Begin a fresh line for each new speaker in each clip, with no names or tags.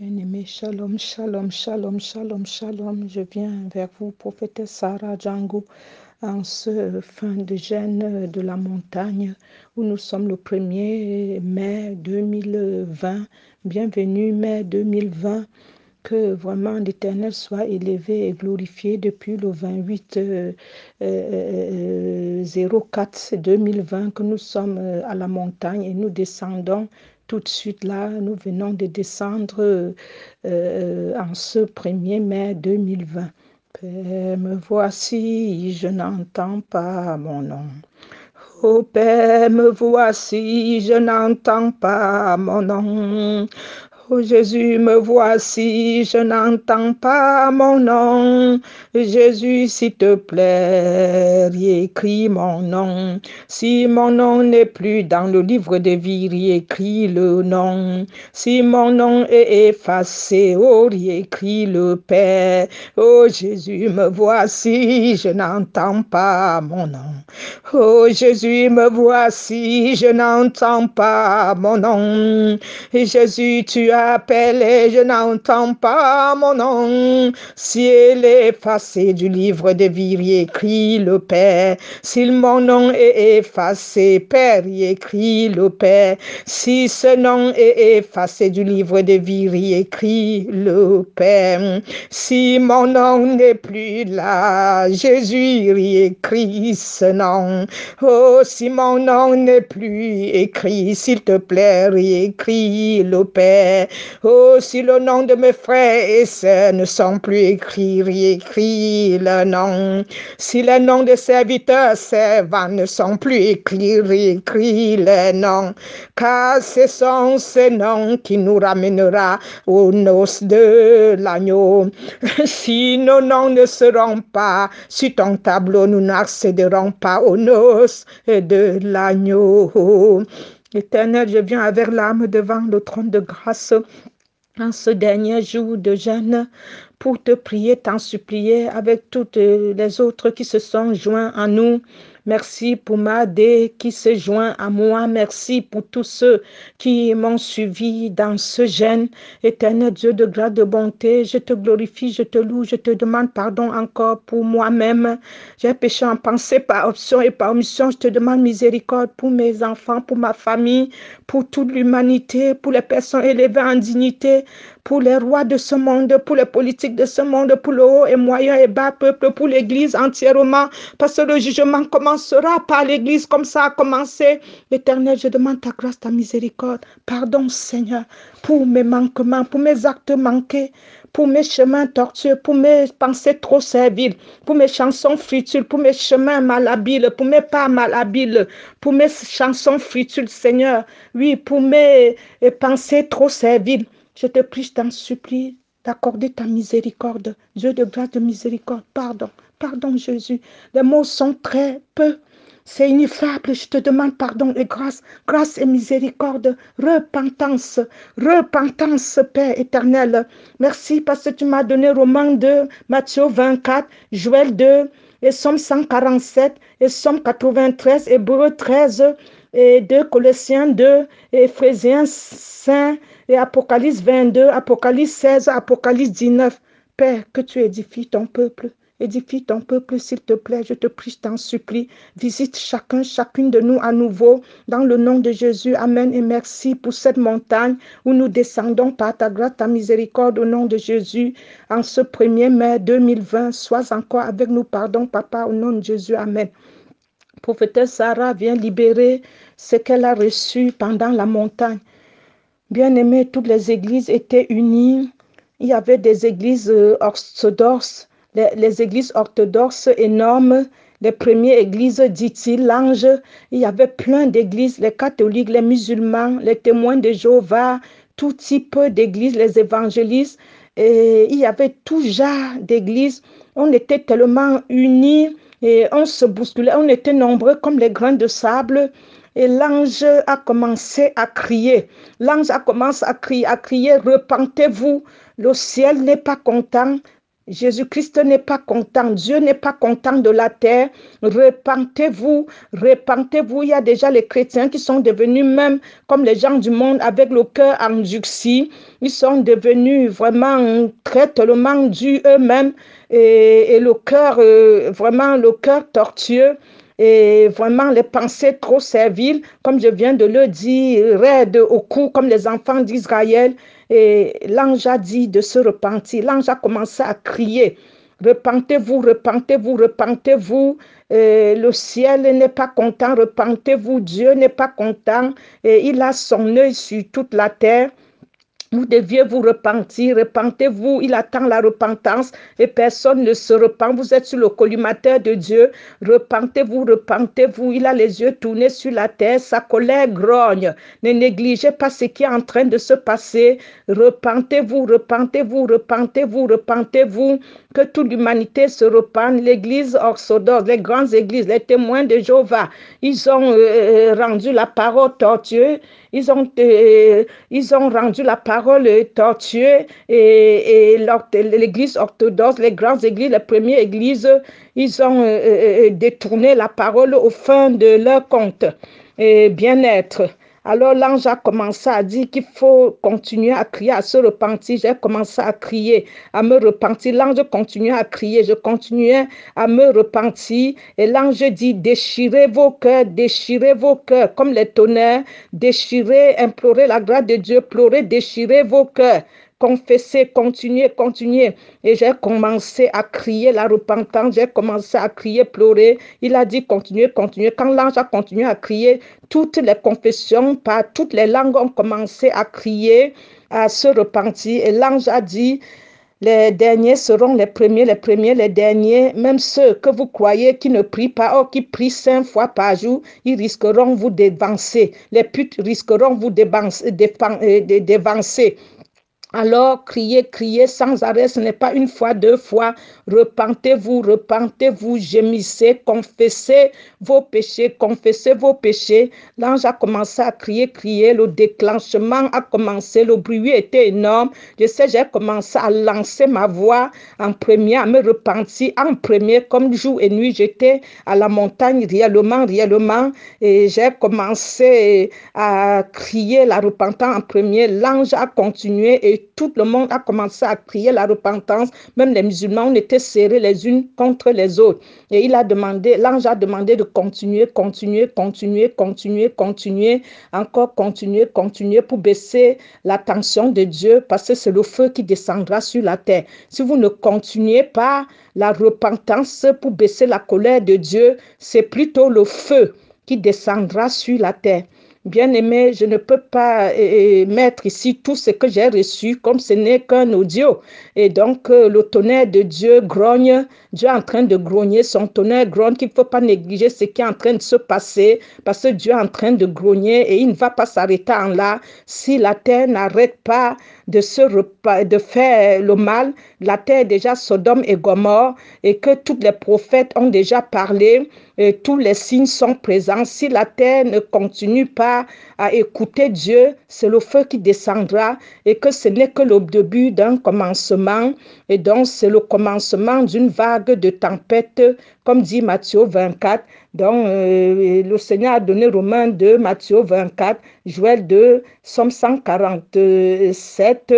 Bien-aimé, shalom, shalom, shalom, shalom, shalom. Je viens vers vous, prophétesse Sarah Django, en ce fin de gêne de la montagne où nous sommes le 1er mai 2020. Bienvenue, mai 2020. Que vraiment l'Éternel soit élevé et glorifié depuis le 28 04 2020 que nous sommes à la montagne et nous descendons tout de suite là, nous venons de descendre euh, en ce 1er mai 2020. Père, me voici, je n'entends pas mon nom. Oh Père, me voici, je n'entends pas mon nom. Oh Jésus, me voici, je n'entends pas mon nom. Jésus, s'il te plaît, écris mon nom. Si mon nom n'est plus dans le livre de vie, écris le nom. Si mon nom est effacé, oh, écris le Père. Oh Jésus, me voici, je n'entends pas mon nom. Oh Jésus, me voici, je n'entends pas mon nom. Jésus, tu as appelé, je n'entends pas mon nom. Si elle est effacée du livre de vie, écrit le Père. Si mon nom est effacé, Père, écrit le Père. Si ce nom est effacé du livre de vie, écrit le Père. Si mon nom n'est plus là, Jésus écrit ce nom. Oh, si mon nom n'est plus écrit, s'il te plaît, écrit le Père. Oh, si le nom de mes frères et sœurs ne sont plus écrits, écrit le nom. Si les noms de serviteurs, servants ne sont plus écrits, écrit le nom. Car ce sont ces noms qui nous ramènera aux noces de l'agneau. Si nos noms ne seront pas sur ton tableau, nous n'accéderons pas aux noces de l'agneau. Éternel, je viens avec l'âme devant le trône de grâce en ce dernier jour de jeûne pour te prier, t'en supplier avec toutes les autres qui se sont joints à nous Merci pour Madé qui se joint à moi. Merci pour tous ceux qui m'ont suivi dans ce jeûne. Éternel Dieu de grâce, de bonté, je te glorifie, je te loue, je te demande pardon encore pour moi-même. J'ai péché en pensée par option et par omission. Je te demande miséricorde pour mes enfants, pour ma famille, pour toute l'humanité, pour les personnes élevées en dignité, pour les rois de ce monde, pour les politiques de ce monde, pour le haut et moyen et bas peuple, pour l'Église entièrement, parce que le jugement commencera par l'Église comme ça a commencé. L'éternel, je demande ta grâce, ta miséricorde. Pardon, Seigneur, pour mes manquements, pour mes actes manqués, pour mes chemins tortueux, pour mes pensées trop serviles, pour mes chansons fritules, pour mes chemins malhabiles, pour mes pas malhabiles, pour mes chansons fritules, Seigneur. Oui, pour mes pensées trop serviles. Je te prie, je t'en supplie d'accorder ta miséricorde. Dieu de grâce, de miséricorde, pardon. Pardon, Jésus. Les mots sont très peu. C'est ineffable. Je te demande pardon et grâce. Grâce et miséricorde. Repentance. Repentance, Père éternel. Merci parce que tu m'as donné Romain 2, Matthieu 24, Joël 2, et Somme 147, et Somme 93, Hébreu 13, et 2 Colossiens 2, et Éphésiens 5, et Apocalypse 22, Apocalypse 16, Apocalypse 19. Père, que tu édifies ton peuple. Édifie ton peuple, s'il te plaît. Je te prie, je t'en supplie. Visite chacun, chacune de nous à nouveau. Dans le nom de Jésus. Amen et merci pour cette montagne où nous descendons par ta grâce, ta miséricorde au nom de Jésus. En ce 1er mai 2020, sois encore avec nous. Pardon, Papa, au nom de Jésus. Amen. Prophétesse Sarah vient libérer ce qu'elle a reçu pendant la montagne. Bien aimé, toutes les églises étaient unies. Il y avait des églises orthodoxes, les, églises orthodoxes énormes, les premières églises, dit-il, l'ange. Il y avait plein d'églises, les catholiques, les musulmans, les témoins de Jéhovah, tout type d'églises, les évangélistes. Il y avait tout genre d'églises. On était tellement unis et on se bousculait. On était nombreux comme les grains de sable. Et l'ange a commencé à crier. L'ange a commencé à crier, à crier, repentez-vous. Le ciel n'est pas content. Jésus-Christ n'est pas content, Dieu n'est pas content de la terre. Repentez-vous, repentez-vous. Il y a déjà les chrétiens qui sont devenus même comme les gens du monde avec le cœur endurci. Ils sont devenus vraiment très tellement durs eux-mêmes et, le cœur, euh, vraiment le cœur tortueux et vraiment les pensées trop serviles, comme je viens de le dire, raides au cou, comme les enfants d'Israël. Et l'ange a dit de se repentir. L'ange a commencé à crier. Repentez-vous, repentez-vous, repentez-vous. le ciel n'est pas content, repentez-vous. Dieu n'est pas content. Et il a son œil sur toute la terre. Vous deviez vous repentir, repentez-vous, il attend la repentance et personne ne se repent. Vous êtes sur le collimateur de Dieu, repentez-vous, repentez-vous. Il a les yeux tournés sur la terre, sa colère grogne. Ne négligez pas ce qui est en train de se passer. Repentez-vous, repentez-vous, repentez-vous, repentez-vous. Que toute l'humanité se repente. L'église orthodoxe, les grandes églises, les témoins de Jéhovah, ils ont euh, rendu la parole tortueuse ils ont, euh, ils ont rendu la parole tortueuse et, et l'église orthodoxe, les grandes églises, les premières églises, ils ont euh, euh, détourné la parole au fin de leur compte et bien-être. Alors l'ange a commencé à dire qu'il faut continuer à crier, à se repentir. J'ai commencé à crier, à me repentir. L'ange continuait à crier, je continuais à me repentir. Et l'ange dit, déchirez vos cœurs, déchirez vos cœurs, comme les tonnerres, déchirez, implorez la grâce de Dieu, pleurez, déchirez vos cœurs confesser, continuer, continuer. Et j'ai commencé à crier la repentance, j'ai commencé à crier, pleurer. Il a dit continuer, continuer. Quand l'ange a continué à crier, toutes les confessions, par toutes les langues ont commencé à crier, à se repentir. Et l'ange a dit, les derniers seront les premiers, les premiers, les derniers. Même ceux que vous croyez qui ne prient pas, ou qui prient cinq fois par jour, ils risqueront vous dévancer. Les putes risqueront vous dévancer. Alors, criez, criez sans arrêt, ce n'est pas une fois, deux fois. Repentez-vous, repentez-vous, gémissez, confessez vos péchés, confessez vos péchés. L'ange a commencé à crier, crier, le déclenchement a commencé, le bruit était énorme. Je sais, j'ai commencé à lancer ma voix en premier, à me repentir en premier, comme jour et nuit. J'étais à la montagne réellement, réellement, et j'ai commencé à crier la repentance en premier. L'ange a continué et tout le monde a commencé à crier la repentance. Même les musulmans, on était serrés les unes contre les autres. Et il a demandé, l'ange a demandé de continuer, continuer, continuer, continuer, continuer, encore continuer, continuer pour baisser la tension de Dieu parce que c'est le feu qui descendra sur la terre. Si vous ne continuez pas la repentance pour baisser la colère de Dieu, c'est plutôt le feu qui descendra sur la terre. Bien-aimé, je ne peux pas mettre ici tout ce que j'ai reçu comme ce n'est qu'un audio. Et donc, euh, le tonnerre de Dieu grogne. Dieu est en train de grogner. Son tonnerre grogne qu'il ne faut pas négliger ce qui est en train de se passer parce que Dieu est en train de grogner et il ne va pas s'arrêter en là. Si la terre n'arrête pas de, se de faire le mal, la terre est déjà Sodome et Gomorre et que tous les prophètes ont déjà parlé tous les signes sont présents. Si la terre ne continue pas à écouter Dieu, c'est le feu qui descendra et que ce n'est que le début d'un commencement. Et donc, c'est le commencement d'une vague de tempête, comme dit Matthieu 24. Donc, euh, le Seigneur a donné Romains 2, Matthieu 24, Joël 2, Somme 147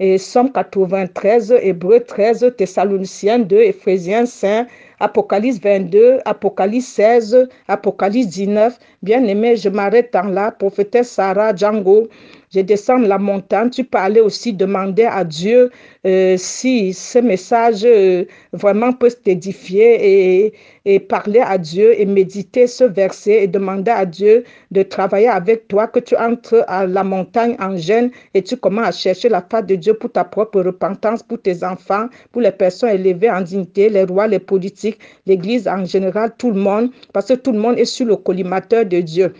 et Somme 93, Hébreu 13, Thessaloniciens 2, Éphésiens 5, Apocalypse 22, Apocalypse 16, Apocalypse 19. Bien aimé, je m'arrête en là. Prophétesse Sarah Django, je descends la montagne. Tu aller aussi demander à Dieu euh, si ce message euh, vraiment peut t'édifier et, et parler à Dieu et méditer ce verset et demander à Dieu de travailler avec toi, que tu entres à la montagne en gêne et tu commences à chercher la face de Dieu pour ta propre repentance, pour tes enfants, pour les personnes élevées en dignité, les rois, les politiques, l'Église en général, tout le monde, parce que tout le monde est sur le collimateur de Dieu.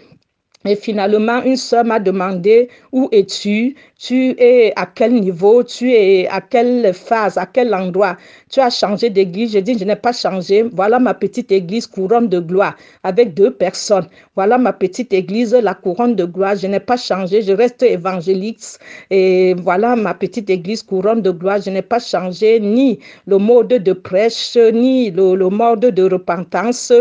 Et finalement, une soeur m'a demandé où es-tu? Tu es à quel niveau? Tu es à quelle phase? À quel endroit? Tu as changé d'église? Je dis, je n'ai pas changé. Voilà ma petite église couronne de gloire avec deux personnes. Voilà ma petite église, la couronne de gloire. Je n'ai pas changé. Je reste évangéliste. Et voilà ma petite église couronne de gloire. Je n'ai pas changé ni le mode de prêche, ni le, le mode de repentance.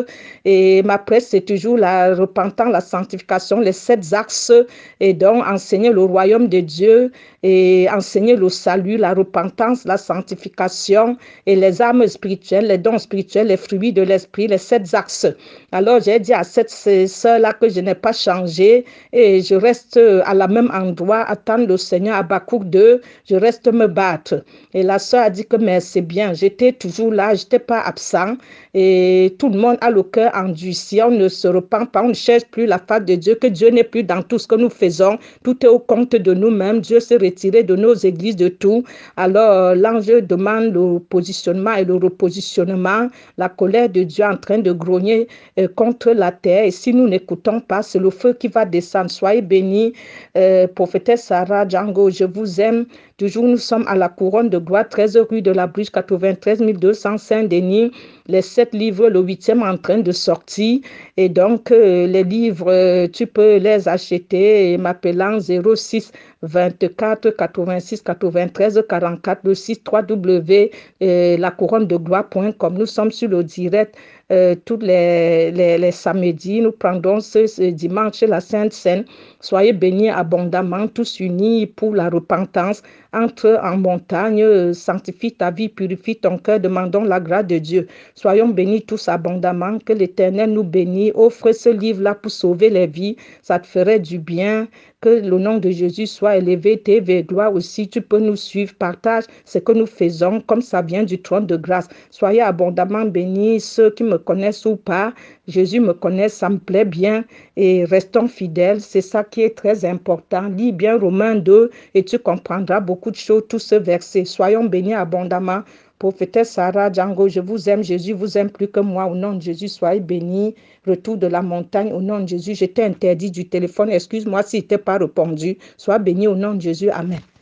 Et ma prêche, c'est toujours la repentance, la sanctification les sept axes et donc enseigner le royaume de Dieu et enseigner le salut, la repentance, la sanctification et les âmes spirituelles, les dons spirituels, les fruits de l'esprit, les sept axes. Alors j'ai dit à cette sœur-là que je n'ai pas changé et je reste à la même endroit, attendre le Seigneur à Bakouk 2, je reste me battre. Et la sœur a dit que mais c'est bien, j'étais toujours là, je n'étais pas absent et tout le monde a le cœur endurci, on ne se repent pas, on ne cherche plus la face de Dieu, que Dieu n'est plus dans tout ce que nous faisons, tout est au compte de nous-mêmes, Dieu s'est retiré de nos églises, de tout. Alors l'ange demande le positionnement et le repositionnement, la colère de Dieu en train de grogner euh, contre la terre. Et si nous n'écoutons pas, c'est le feu qui va descendre. Soyez bénis, euh, prophétesse Sarah Django, je vous aime. Toujours, nous sommes à la couronne de gloire, 13 rue de la Bruche, 93 200 Saint-Denis. Les sept livres, le huitième en train de sortir. Et donc, euh, les livres, tu peux les acheter m'appelant 06 24 86 93 44 le site www la couronne de gloire.com. Nous sommes sur le direct euh, tous les, les, samedis. Nous prendrons ce, dimanche la Sainte Seine. Soyez bénis abondamment, tous unis pour la repentance. Entre en montagne, sanctifie ta vie, purifie ton cœur. Demandons la grâce de Dieu. Soyons bénis tous abondamment. Que l'Éternel nous bénisse. Offre ce livre-là pour sauver les vies. Ça te ferait du bien. Que le nom de Jésus soit élevé, TV, gloire aussi. Tu peux nous suivre, partage ce que nous faisons comme ça vient du trône de grâce. Soyez abondamment bénis, ceux qui me connaissent ou pas. Jésus me connaît, ça me plaît bien et restons fidèles. C'est ça qui est très important. Lis bien Romains 2 et tu comprendras beaucoup de choses, tout ce verset. Soyons bénis abondamment. Prophétesse Sarah Django, je vous aime. Jésus vous aime plus que moi. Au nom de Jésus, soyez bénis. Retour de la montagne. Au nom de Jésus, j'étais interdit du téléphone. Excuse-moi si n'était pas répondu. Sois béni au nom de Jésus. Amen.